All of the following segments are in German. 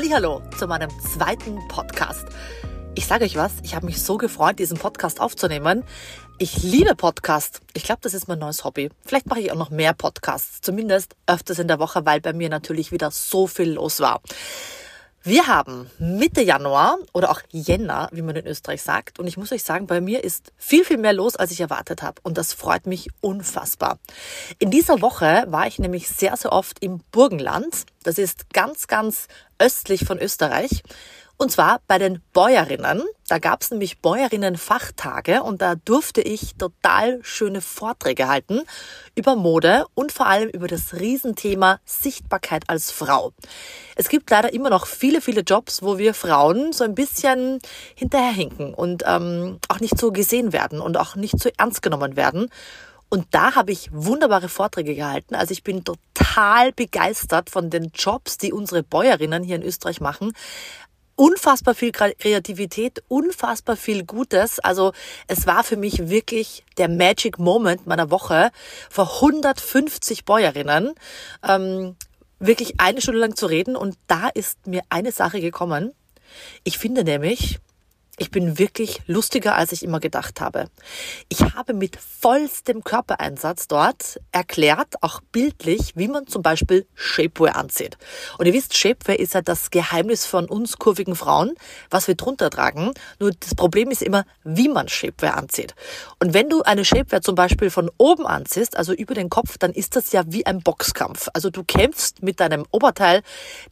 Hallo zu meinem zweiten Podcast. Ich sage euch was, ich habe mich so gefreut, diesen Podcast aufzunehmen. Ich liebe Podcasts. Ich glaube, das ist mein neues Hobby. Vielleicht mache ich auch noch mehr Podcasts, zumindest öfters in der Woche, weil bei mir natürlich wieder so viel los war. Wir haben Mitte Januar oder auch Jänner, wie man in Österreich sagt. Und ich muss euch sagen, bei mir ist viel, viel mehr los, als ich erwartet habe. Und das freut mich unfassbar. In dieser Woche war ich nämlich sehr, sehr oft im Burgenland. Das ist ganz, ganz östlich von Österreich. Und zwar bei den Bäuerinnen. Da gab es nämlich Bäuerinnen-Fachtage und da durfte ich total schöne Vorträge halten über Mode und vor allem über das Riesenthema Sichtbarkeit als Frau. Es gibt leider immer noch viele, viele Jobs, wo wir Frauen so ein bisschen hinterherhinken und ähm, auch nicht so gesehen werden und auch nicht so ernst genommen werden. Und da habe ich wunderbare Vorträge gehalten. Also ich bin total begeistert von den Jobs, die unsere Bäuerinnen hier in Österreich machen unfassbar viel Kreativität, unfassbar viel Gutes. Also es war für mich wirklich der Magic Moment meiner Woche vor 150 Bäuerinnen. Ähm, wirklich eine Stunde lang zu reden und da ist mir eine Sache gekommen. Ich finde nämlich, ich bin wirklich lustiger, als ich immer gedacht habe. Ich habe mit vollstem Körpereinsatz dort erklärt, auch bildlich, wie man zum Beispiel Shapewear anzieht. Und ihr wisst, Shapewear ist ja das Geheimnis von uns kurvigen Frauen, was wir drunter tragen. Nur das Problem ist immer, wie man Shapewear anzieht. Und wenn du eine Shapewear zum Beispiel von oben anziehst, also über den Kopf, dann ist das ja wie ein Boxkampf. Also du kämpfst mit deinem Oberteil.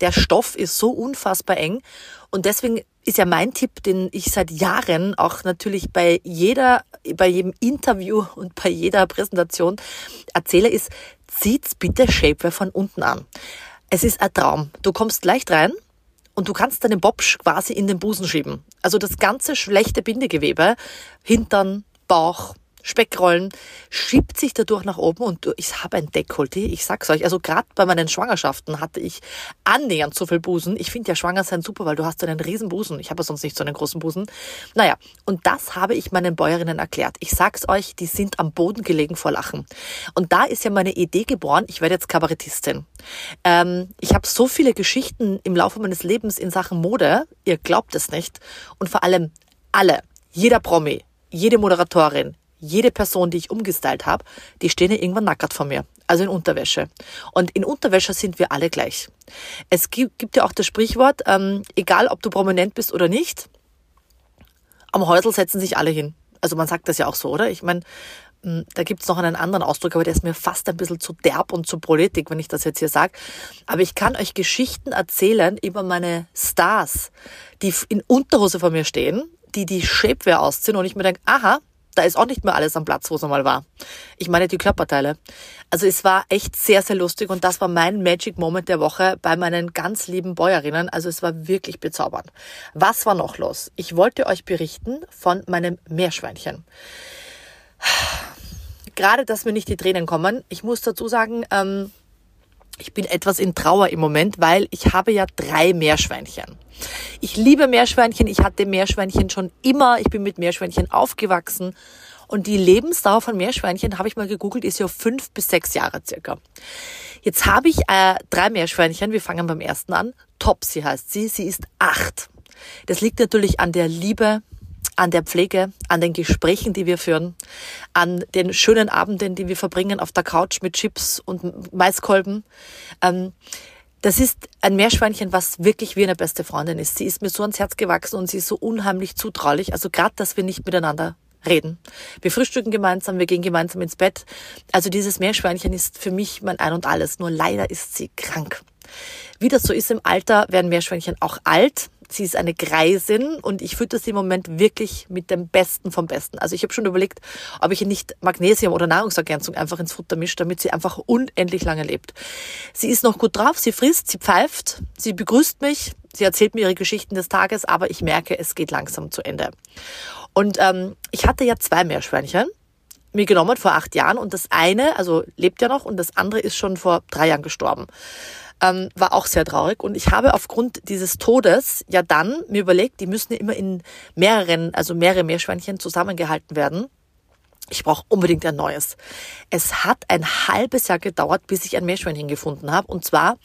Der Stoff ist so unfassbar eng. Und deswegen ist ja mein Tipp, den ich seit Jahren auch natürlich bei jeder, bei jedem Interview und bei jeder Präsentation erzähle, ist, zieht's bitte Shapewear von unten an. Es ist ein Traum. Du kommst leicht rein und du kannst deinen Bobsch quasi in den Busen schieben. Also das ganze schlechte Bindegewebe, Hintern, Bauch, Speckrollen, schiebt sich dadurch nach oben und ich habe ein Dekolleté, ich sag's euch. Also gerade bei meinen Schwangerschaften hatte ich annähernd so viel Busen. Ich finde ja schwanger sein super, weil du hast einen riesen Busen. Ich habe sonst nicht so einen großen Busen. Naja, und das habe ich meinen Bäuerinnen erklärt. Ich sag's euch, die sind am Boden gelegen vor Lachen. Und da ist ja meine Idee geboren, ich werde jetzt Kabarettistin. Ähm, ich habe so viele Geschichten im Laufe meines Lebens in Sachen Mode, ihr glaubt es nicht. Und vor allem alle, jeder Promi, jede Moderatorin, jede Person, die ich umgestylt habe, die stehen ja irgendwann nackert vor mir. Also in Unterwäsche. Und in Unterwäsche sind wir alle gleich. Es gibt, gibt ja auch das Sprichwort, ähm, egal ob du prominent bist oder nicht, am Häusl setzen sich alle hin. Also man sagt das ja auch so, oder? Ich meine, hm, da gibt's noch einen anderen Ausdruck, aber der ist mir fast ein bisschen zu derb und zu politik, wenn ich das jetzt hier sage. Aber ich kann euch Geschichten erzählen über meine Stars, die in Unterhose vor mir stehen, die die Shapewear ausziehen und ich mir denke, aha, da ist auch nicht mehr alles am Platz, wo es einmal war. Ich meine die Körperteile. Also es war echt sehr, sehr lustig und das war mein Magic Moment der Woche bei meinen ganz lieben Bäuerinnen. Also es war wirklich bezaubernd. Was war noch los? Ich wollte euch berichten von meinem Meerschweinchen. Gerade, dass mir nicht die Tränen kommen. Ich muss dazu sagen, ähm, ich bin etwas in Trauer im Moment, weil ich habe ja drei Meerschweinchen. Ich liebe Meerschweinchen, ich hatte Meerschweinchen schon immer, ich bin mit Meerschweinchen aufgewachsen und die Lebensdauer von Meerschweinchen, habe ich mal gegoogelt, ist ja fünf bis sechs Jahre circa. Jetzt habe ich äh, drei Meerschweinchen, wir fangen beim ersten an. Topsy heißt sie, sie ist acht. Das liegt natürlich an der Liebe, an der Pflege, an den Gesprächen, die wir führen, an den schönen Abenden, die wir verbringen auf der Couch mit Chips und Maiskolben. Ähm, das ist ein Meerschweinchen, was wirklich wie eine beste Freundin ist. Sie ist mir so ans Herz gewachsen und sie ist so unheimlich zutraulich. Also gerade, dass wir nicht miteinander reden. Wir frühstücken gemeinsam, wir gehen gemeinsam ins Bett. Also dieses Meerschweinchen ist für mich mein Ein und Alles. Nur leider ist sie krank. Wie das so ist im Alter, werden Meerschweinchen auch alt. Sie ist eine Greisin und ich fütter sie im Moment wirklich mit dem Besten vom Besten. Also ich habe schon überlegt, ob ich ihr nicht Magnesium oder Nahrungsergänzung einfach ins Futter mische, damit sie einfach unendlich lange lebt. Sie ist noch gut drauf, sie frisst, sie pfeift, sie begrüßt mich, sie erzählt mir ihre Geschichten des Tages, aber ich merke, es geht langsam zu Ende. Und ähm, ich hatte ja zwei Meerschweinchen mir genommen vor acht Jahren und das eine, also lebt ja noch und das andere ist schon vor drei Jahren gestorben ähm, war auch sehr traurig. Und ich habe aufgrund dieses Todes ja dann mir überlegt, die müssen immer in mehreren, also mehrere Meerschweinchen zusammengehalten werden. Ich brauche unbedingt ein neues. Es hat ein halbes Jahr gedauert, bis ich ein Meerschweinchen gefunden habe. Und zwar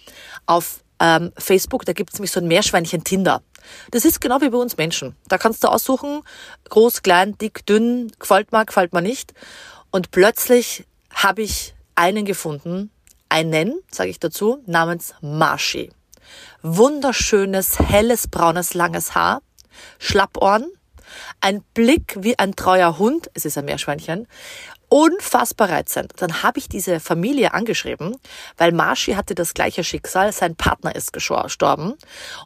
auf ähm, Facebook, da gibt es nämlich so ein Meerschweinchen Tinder. Das ist genau wie bei uns Menschen. Da kannst du aussuchen, groß, klein, dick, dünn, gefällt mir, gefällt mir nicht. Und plötzlich habe ich einen gefunden, einen, sage ich dazu, namens Marschi. Wunderschönes, helles, braunes, langes Haar, Schlappohren, ein Blick wie ein treuer Hund, es ist ein Meerschweinchen, unfassbar reizend. Dann habe ich diese Familie angeschrieben, weil Marschi hatte das gleiche Schicksal, sein Partner ist gestorben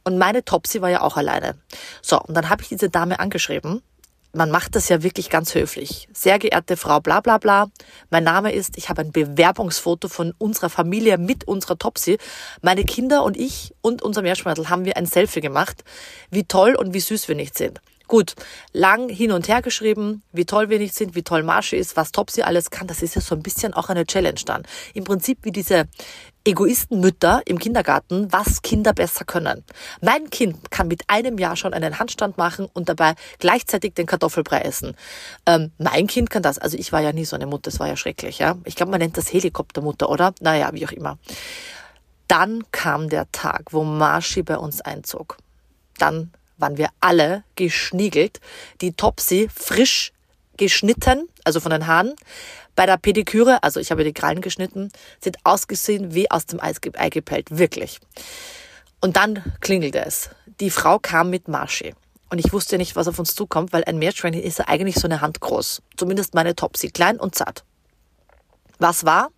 und meine Topsy war ja auch alleine. So, und dann habe ich diese Dame angeschrieben man macht das ja wirklich ganz höflich. Sehr geehrte Frau bla bla bla, mein Name ist, ich habe ein Bewerbungsfoto von unserer Familie mit unserer Topsy. Meine Kinder und ich und unser Meerschweißel haben wir ein Selfie gemacht, wie toll und wie süß wir nicht sind. Gut, lang hin und her geschrieben, wie toll wir nicht sind, wie toll Marsche ist, was Topsy alles kann. Das ist ja so ein bisschen auch eine Challenge dann. Im Prinzip wie diese Egoistenmütter im Kindergarten, was Kinder besser können. Mein Kind kann mit einem Jahr schon einen Handstand machen und dabei gleichzeitig den Kartoffelbrei essen. Ähm, mein Kind kann das. Also ich war ja nie so eine Mutter, das war ja schrecklich. Ja? Ich glaube, man nennt das Helikoptermutter, oder? Naja, wie auch immer. Dann kam der Tag, wo Marschi bei uns einzog. Dann waren wir alle geschniegelt. Die Topsy frisch geschnitten, also von den Haaren. Bei der Pediküre, also ich habe die Krallen geschnitten, sind ausgesehen wie aus dem Ei gepellt, wirklich. Und dann klingelte es. Die Frau kam mit Marschi. Und ich wusste nicht, was auf uns zukommt, weil ein Meerschweinchen ist ja eigentlich so eine Hand groß. Zumindest meine Topsy, klein und zart. Was war?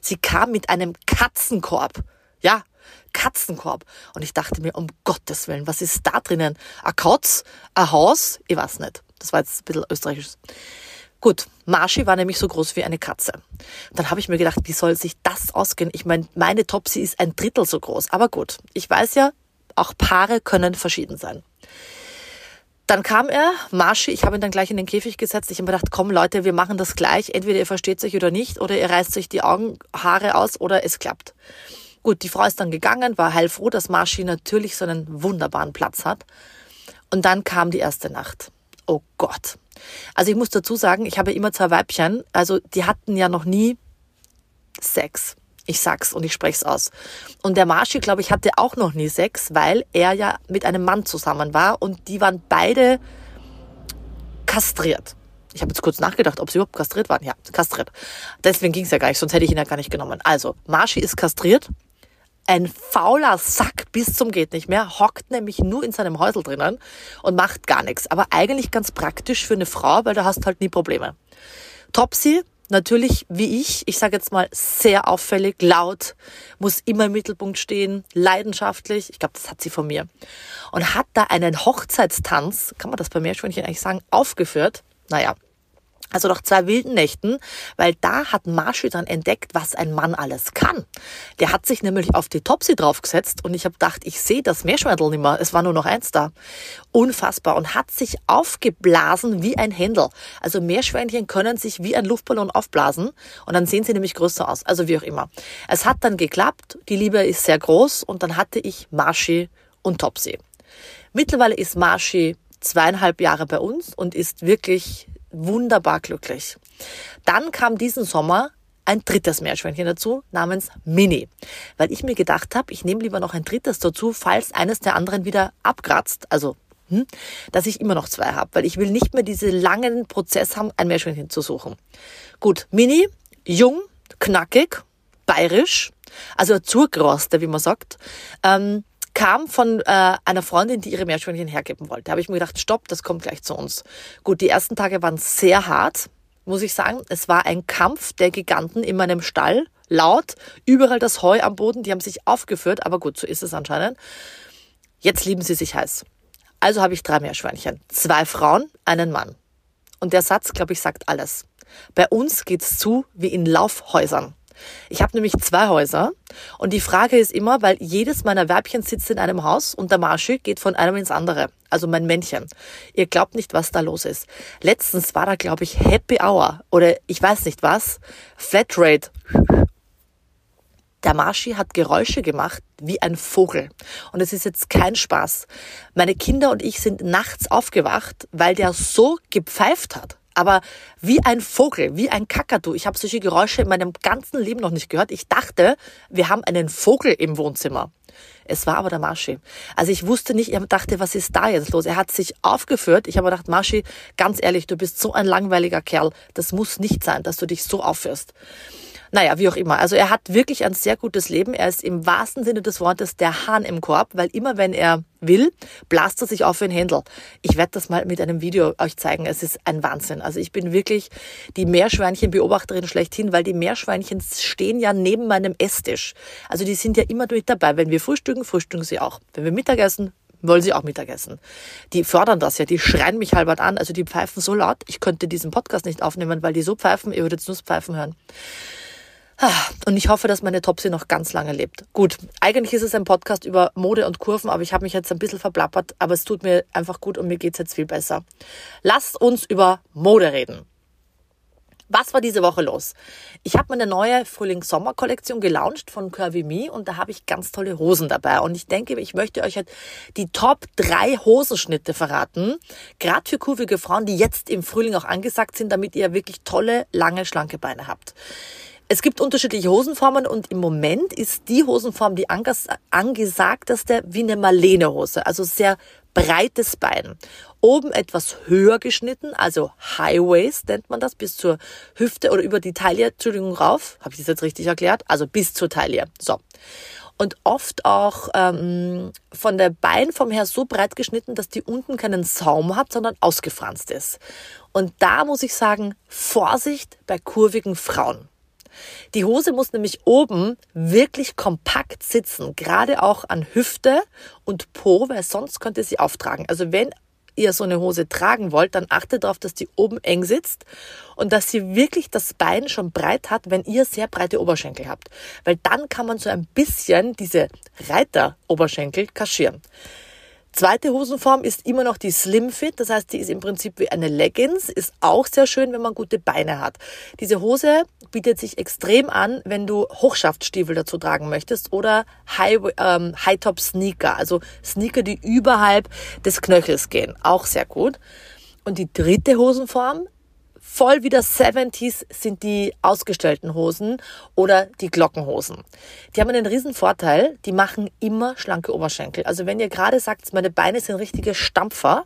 Sie kam mit einem Katzenkorb. Ja, Katzenkorb. Und ich dachte mir, um Gottes Willen, was ist da drinnen? Ein Katz? Ein Haus? Ich weiß nicht. Das war jetzt ein bisschen österreichisch. Gut, Marschi war nämlich so groß wie eine Katze. Dann habe ich mir gedacht, wie soll sich das ausgehen? Ich meine, meine Topsy ist ein Drittel so groß. Aber gut, ich weiß ja, auch Paare können verschieden sein. Dann kam er, Marschi, ich habe ihn dann gleich in den Käfig gesetzt. Ich habe mir gedacht, komm Leute, wir machen das gleich. Entweder ihr versteht sich oder nicht, oder ihr reißt euch die Augenhaare aus oder es klappt. Gut, die Frau ist dann gegangen, war heilfroh, dass Marschi natürlich so einen wunderbaren Platz hat. Und dann kam die erste Nacht. Oh Gott. Also ich muss dazu sagen, ich habe immer zwei Weibchen, also die hatten ja noch nie Sex. Ich sag's und ich sprech's aus. Und der Marschi, glaube ich, hatte auch noch nie Sex, weil er ja mit einem Mann zusammen war und die waren beide kastriert. Ich habe jetzt kurz nachgedacht, ob sie überhaupt kastriert waren. Ja, kastriert. Deswegen ging's ja gar nicht, sonst hätte ich ihn ja gar nicht genommen. Also, Marschi ist kastriert ein fauler Sack bis zum geht nicht mehr, hockt nämlich nur in seinem Häusel drinnen und macht gar nichts. Aber eigentlich ganz praktisch für eine Frau, weil du hast halt nie Probleme. Topsy, natürlich wie ich, ich sage jetzt mal sehr auffällig, laut, muss immer im Mittelpunkt stehen, leidenschaftlich, ich glaube, das hat sie von mir. Und hat da einen Hochzeitstanz, kann man das bei Meerschweinchen eigentlich sagen, aufgeführt. Naja, also nach zwei wilden Nächten, weil da hat Marshy dann entdeckt, was ein Mann alles kann. Der hat sich nämlich auf die Topsy draufgesetzt und ich habe gedacht, ich sehe das Meerschweintel nicht mehr. Es war nur noch eins da. Unfassbar. Und hat sich aufgeblasen wie ein Händel. Also Meerschweinchen können sich wie ein Luftballon aufblasen und dann sehen sie nämlich größer aus. Also wie auch immer. Es hat dann geklappt. Die Liebe ist sehr groß und dann hatte ich Marshy und Topsy. Mittlerweile ist Marshy zweieinhalb Jahre bei uns und ist wirklich wunderbar glücklich. Dann kam diesen Sommer ein drittes Meerschweinchen dazu, namens Mini. Weil ich mir gedacht habe, ich nehme lieber noch ein drittes dazu, falls eines der anderen wieder abkratzt, also hm, dass ich immer noch zwei habe, weil ich will nicht mehr diesen langen Prozess haben, ein Meerschweinchen zu suchen. Gut, Mini, jung, knackig, bayerisch, also Zurgroste, wie man sagt. Ähm, kam von äh, einer Freundin, die ihre Meerschweinchen hergeben wollte. Da habe ich mir gedacht, stopp, das kommt gleich zu uns. Gut, die ersten Tage waren sehr hart, muss ich sagen. Es war ein Kampf der Giganten in meinem Stall. Laut, überall das Heu am Boden, die haben sich aufgeführt, aber gut, so ist es anscheinend. Jetzt lieben sie sich heiß. Also habe ich drei Meerschweinchen. Zwei Frauen, einen Mann. Und der Satz, glaube ich, sagt alles. Bei uns geht's zu wie in Laufhäusern. Ich habe nämlich zwei Häuser und die Frage ist immer, weil jedes meiner Weibchen sitzt in einem Haus und der Marschi geht von einem ins andere. Also mein Männchen. Ihr glaubt nicht, was da los ist. Letztens war da, glaube ich, Happy Hour oder ich weiß nicht was. Flatrate. Der Marschi hat Geräusche gemacht wie ein Vogel. Und es ist jetzt kein Spaß. Meine Kinder und ich sind nachts aufgewacht, weil der so gepfeift hat. Aber wie ein Vogel, wie ein Kakadu. Ich habe solche Geräusche in meinem ganzen Leben noch nicht gehört. Ich dachte, wir haben einen Vogel im Wohnzimmer. Es war aber der Marschi. Also ich wusste nicht, ich dachte, was ist da jetzt los? Er hat sich aufgeführt. Ich habe gedacht, Marschi, ganz ehrlich, du bist so ein langweiliger Kerl. Das muss nicht sein, dass du dich so aufführst. Naja, wie auch immer. Also er hat wirklich ein sehr gutes Leben. Er ist im wahrsten Sinne des Wortes der Hahn im Korb, weil immer wenn er will, blast er sich auf den Händel. Ich werde das mal mit einem Video euch zeigen. Es ist ein Wahnsinn. Also ich bin wirklich die Meerschweinchenbeobachterin schlechthin, weil die Meerschweinchen stehen ja neben meinem Esstisch. Also die sind ja immer durch dabei. Wenn wir frühstücken, frühstücken sie auch. Wenn wir Mittagessen, wollen sie auch Mittagessen. Die fördern das ja, die schreien mich halbert an, also die pfeifen so laut, ich könnte diesen Podcast nicht aufnehmen, weil die so pfeifen, ihr würdet nur Pfeifen hören. Und ich hoffe, dass meine Topsy noch ganz lange lebt. Gut, eigentlich ist es ein Podcast über Mode und Kurven, aber ich habe mich jetzt ein bisschen verplappert, aber es tut mir einfach gut und mir geht's jetzt viel besser. Lasst uns über Mode reden. Was war diese Woche los? Ich habe meine neue Frühling-Sommer-Kollektion gelauncht von Curvy Me und da habe ich ganz tolle Hosen dabei. Und ich denke, ich möchte euch halt die Top 3 Hosenschnitte verraten. Gerade für kurvige Frauen, die jetzt im Frühling auch angesagt sind, damit ihr wirklich tolle, lange, schlanke Beine habt. Es gibt unterschiedliche Hosenformen und im Moment ist die Hosenform die angesagteste wie eine Marlene-Hose, also sehr breites Bein. Oben etwas höher geschnitten, also High Waist nennt man das, bis zur Hüfte oder über die Taille, Entschuldigung, rauf. Habe ich das jetzt richtig erklärt? Also bis zur Taille. So. Und oft auch ähm, von der Beinform her so breit geschnitten, dass die unten keinen Saum hat, sondern ausgefranst ist. Und da muss ich sagen, Vorsicht bei kurvigen Frauen. Die Hose muss nämlich oben wirklich kompakt sitzen, gerade auch an Hüfte und Po, weil sonst könnte sie auftragen. Also wenn ihr so eine Hose tragen wollt, dann achtet darauf, dass die oben eng sitzt und dass sie wirklich das Bein schon breit hat, wenn ihr sehr breite Oberschenkel habt. Weil dann kann man so ein bisschen diese Reiteroberschenkel kaschieren. Zweite Hosenform ist immer noch die Slim Fit, das heißt, die ist im Prinzip wie eine Leggings, ist auch sehr schön, wenn man gute Beine hat. Diese Hose bietet sich extrem an, wenn du Hochschaftstiefel dazu tragen möchtest oder High, ähm, High Top Sneaker, also Sneaker, die überhalb des Knöchels gehen, auch sehr gut. Und die dritte Hosenform voll wieder 70s sind die ausgestellten Hosen oder die Glockenhosen. Die haben einen riesen Vorteil, die machen immer schlanke Oberschenkel. Also wenn ihr gerade sagt, meine Beine sind richtige Stampfer,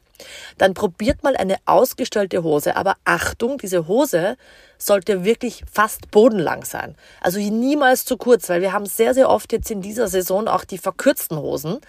dann probiert mal eine ausgestellte Hose. Aber Achtung, diese Hose sollte wirklich fast bodenlang sein. Also niemals zu kurz, weil wir haben sehr, sehr oft jetzt in dieser Saison auch die verkürzten Hosen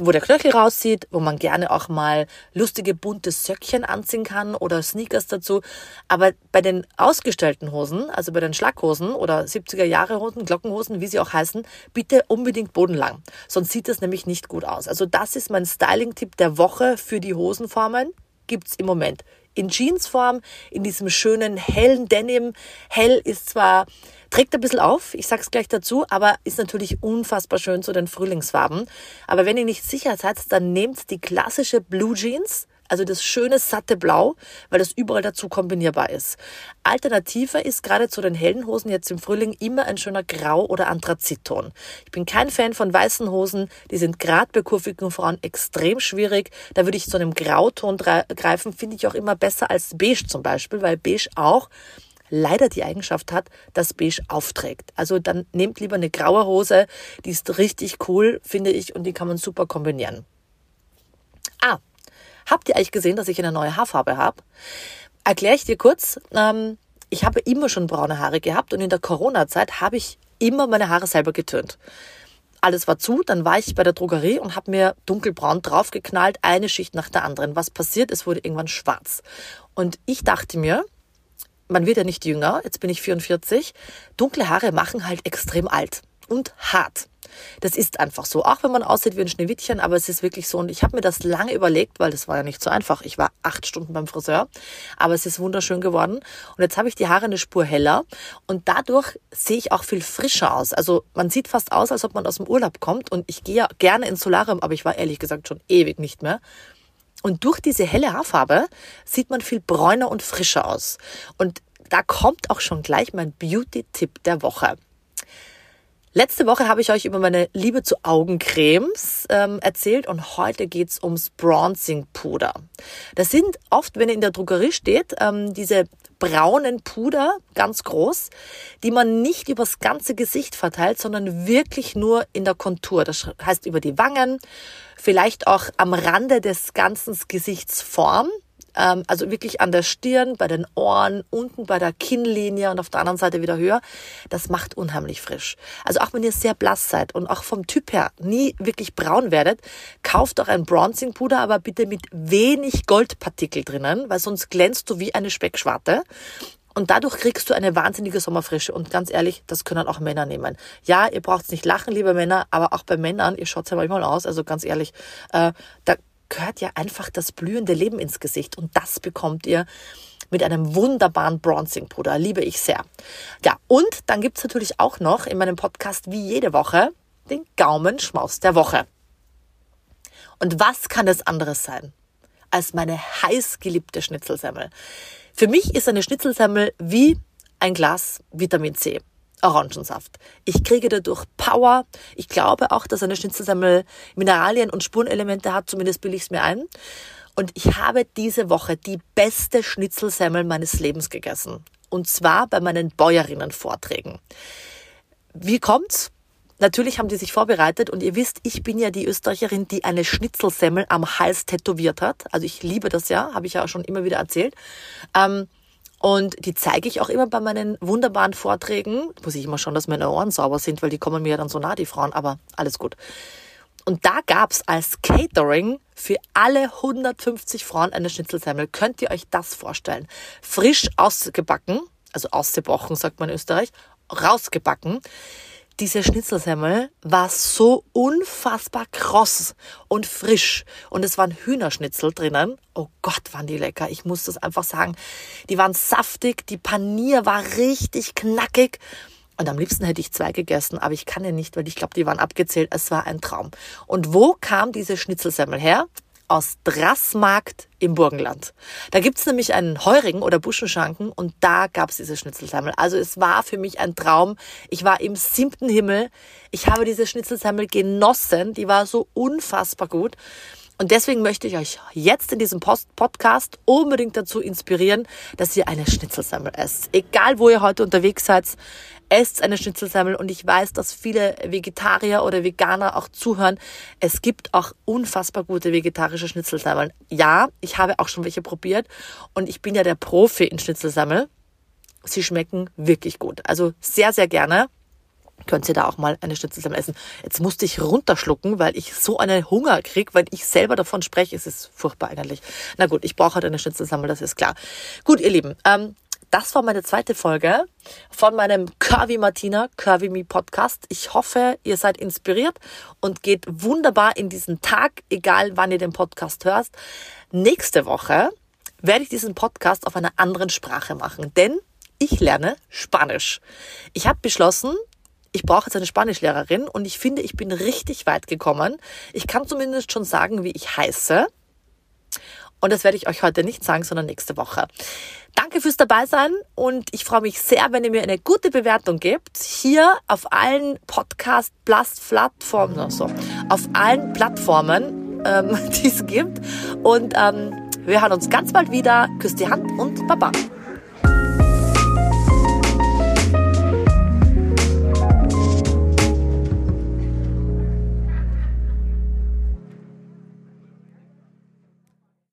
wo der Knöchel rauszieht, wo man gerne auch mal lustige bunte Söckchen anziehen kann oder Sneakers dazu. Aber bei den ausgestellten Hosen, also bei den Schlaghosen oder 70er Jahre Hosen, Glockenhosen, wie sie auch heißen, bitte unbedingt bodenlang. Sonst sieht das nämlich nicht gut aus. Also das ist mein Styling-Tipp der Woche für die Hosenformen. Gibt's im Moment in Jeansform, in diesem schönen hellen Denim. Hell ist zwar Trägt ein bisschen auf, ich sag's gleich dazu, aber ist natürlich unfassbar schön zu den Frühlingsfarben. Aber wenn ihr nicht sicher seid, dann nehmt die klassische Blue Jeans, also das schöne satte Blau, weil das überall dazu kombinierbar ist. Alternative ist gerade zu den hellen Hosen jetzt im Frühling immer ein schöner Grau- oder Anthrazitton. Ich bin kein Fan von weißen Hosen, die sind gerade bei kurvigen Frauen extrem schwierig. Da würde ich zu einem Grauton greifen, finde ich auch immer besser als beige zum Beispiel, weil beige auch leider die Eigenschaft hat, dass beige aufträgt. Also dann nehmt lieber eine graue Hose, die ist richtig cool, finde ich, und die kann man super kombinieren. Ah, habt ihr eigentlich gesehen, dass ich eine neue Haarfarbe habe? Erkläre ich dir kurz. Ähm, ich habe immer schon braune Haare gehabt und in der Corona-Zeit habe ich immer meine Haare selber getönt. Alles war zu, dann war ich bei der Drogerie und habe mir dunkelbraun draufgeknallt, eine Schicht nach der anderen. Was passiert? Es wurde irgendwann schwarz. Und ich dachte mir, man wird ja nicht jünger, jetzt bin ich 44, dunkle Haare machen halt extrem alt und hart. Das ist einfach so, auch wenn man aussieht wie ein Schneewittchen, aber es ist wirklich so. Und ich habe mir das lange überlegt, weil das war ja nicht so einfach. Ich war acht Stunden beim Friseur, aber es ist wunderschön geworden. Und jetzt habe ich die Haare eine Spur heller und dadurch sehe ich auch viel frischer aus. Also man sieht fast aus, als ob man aus dem Urlaub kommt. Und ich gehe ja gerne ins Solarium, aber ich war ehrlich gesagt schon ewig nicht mehr. Und durch diese helle Haarfarbe sieht man viel bräuner und frischer aus. Und da kommt auch schon gleich mein Beauty-Tipp der Woche. Letzte Woche habe ich euch über meine Liebe zu Augencremes ähm, erzählt und heute geht's ums Bronzing Puder. Das sind oft, wenn ihr in der Drogerie steht, ähm, diese braunen Puder, ganz groß, die man nicht übers ganze Gesicht verteilt, sondern wirklich nur in der Kontur. Das heißt über die Wangen, vielleicht auch am Rande des ganzen Gesichtsform ähm, also wirklich an der Stirn, bei den Ohren, unten bei der Kinnlinie und auf der anderen Seite wieder höher. Das macht unheimlich frisch. Also auch wenn ihr sehr blass seid und auch vom Typ her nie wirklich braun werdet, kauft doch ein Bronzing Puder, aber bitte mit wenig Goldpartikel drinnen, weil sonst glänzt du wie eine Speckschwarte. Und dadurch kriegst du eine wahnsinnige Sommerfrische. Und ganz ehrlich, das können auch Männer nehmen. Ja, ihr braucht nicht lachen, liebe Männer, aber auch bei Männern, ihr schaut ja manchmal aus, also ganz ehrlich, äh, da gehört ja einfach das blühende Leben ins Gesicht. Und das bekommt ihr mit einem wunderbaren Bronzing-Puder. Liebe ich sehr. Ja, und dann gibt's natürlich auch noch in meinem Podcast wie jede Woche den Gaumenschmaus der Woche. Und was kann es anderes sein als meine heißgeliebte Schnitzelsemmel? Für mich ist eine Schnitzelsemmel wie ein Glas Vitamin C. Orangensaft. Ich kriege dadurch Power. Ich glaube auch, dass eine Schnitzelsemmel Mineralien und Spurenelemente hat, zumindest bilde ich es mir ein. Und ich habe diese Woche die beste Schnitzelsemmel meines Lebens gegessen. Und zwar bei meinen Bäuerinnenvorträgen. Wie kommt's? Natürlich haben die sich vorbereitet und ihr wisst, ich bin ja die Österreicherin, die eine Schnitzelsemmel am Hals tätowiert hat. Also ich liebe das ja, habe ich ja auch schon immer wieder erzählt. Ähm, und die zeige ich auch immer bei meinen wunderbaren Vorträgen. Muss ich immer schauen, dass meine Ohren sauber sind, weil die kommen mir ja dann so nah, die Frauen, aber alles gut. Und da gab's als Catering für alle 150 Frauen eine Schnitzelsemmel. Könnt ihr euch das vorstellen? Frisch ausgebacken, also ausgebrochen, sagt man in Österreich, rausgebacken diese Schnitzelsemmel war so unfassbar kross und frisch. Und es waren Hühnerschnitzel drinnen. Oh Gott, waren die lecker. Ich muss das einfach sagen. Die waren saftig, die Panier war richtig knackig. Und am liebsten hätte ich zwei gegessen, aber ich kann ja nicht, weil ich glaube, die waren abgezählt. Es war ein Traum. Und wo kam diese Schnitzelsemmel her? Aus Drassmarkt im Burgenland. Da gibt's nämlich einen Heurigen oder Buschenschanken und da gab's diese Schnitzelsammel. Also es war für mich ein Traum. Ich war im siebten Himmel. Ich habe diese Schnitzelsammel genossen. Die war so unfassbar gut. Und deswegen möchte ich euch jetzt in diesem Post Podcast unbedingt dazu inspirieren, dass ihr eine Schnitzelsammel esst. Egal, wo ihr heute unterwegs seid, esst eine Schnitzelsammel. Und ich weiß, dass viele Vegetarier oder Veganer auch zuhören. Es gibt auch unfassbar gute vegetarische Schnitzelsammeln. Ja, ich habe auch schon welche probiert. Und ich bin ja der Profi in Schnitzelsammel. Sie schmecken wirklich gut. Also sehr, sehr gerne könnt ihr da auch mal eine Schnitzel essen. Jetzt musste ich runterschlucken, weil ich so einen Hunger krieg, weil ich selber davon spreche. Es ist furchtbar eigentlich. Na gut, ich brauche halt eine Schnitzelsammel, das ist klar. Gut, ihr Lieben, ähm, das war meine zweite Folge von meinem Curvy Martina, Curvy Me Podcast. Ich hoffe, ihr seid inspiriert und geht wunderbar in diesen Tag, egal wann ihr den Podcast hörst. Nächste Woche werde ich diesen Podcast auf einer anderen Sprache machen, denn ich lerne Spanisch. Ich habe beschlossen, ich brauche jetzt eine Spanischlehrerin und ich finde, ich bin richtig weit gekommen. Ich kann zumindest schon sagen, wie ich heiße. Und das werde ich euch heute nicht sagen, sondern nächste Woche. Danke fürs Dabeisein und ich freue mich sehr, wenn ihr mir eine gute Bewertung gebt. Hier auf allen Podcast Plattformen, also auf allen Plattformen, ähm, die es gibt. Und ähm, wir hören uns ganz bald wieder. Küsst die Hand und Baba.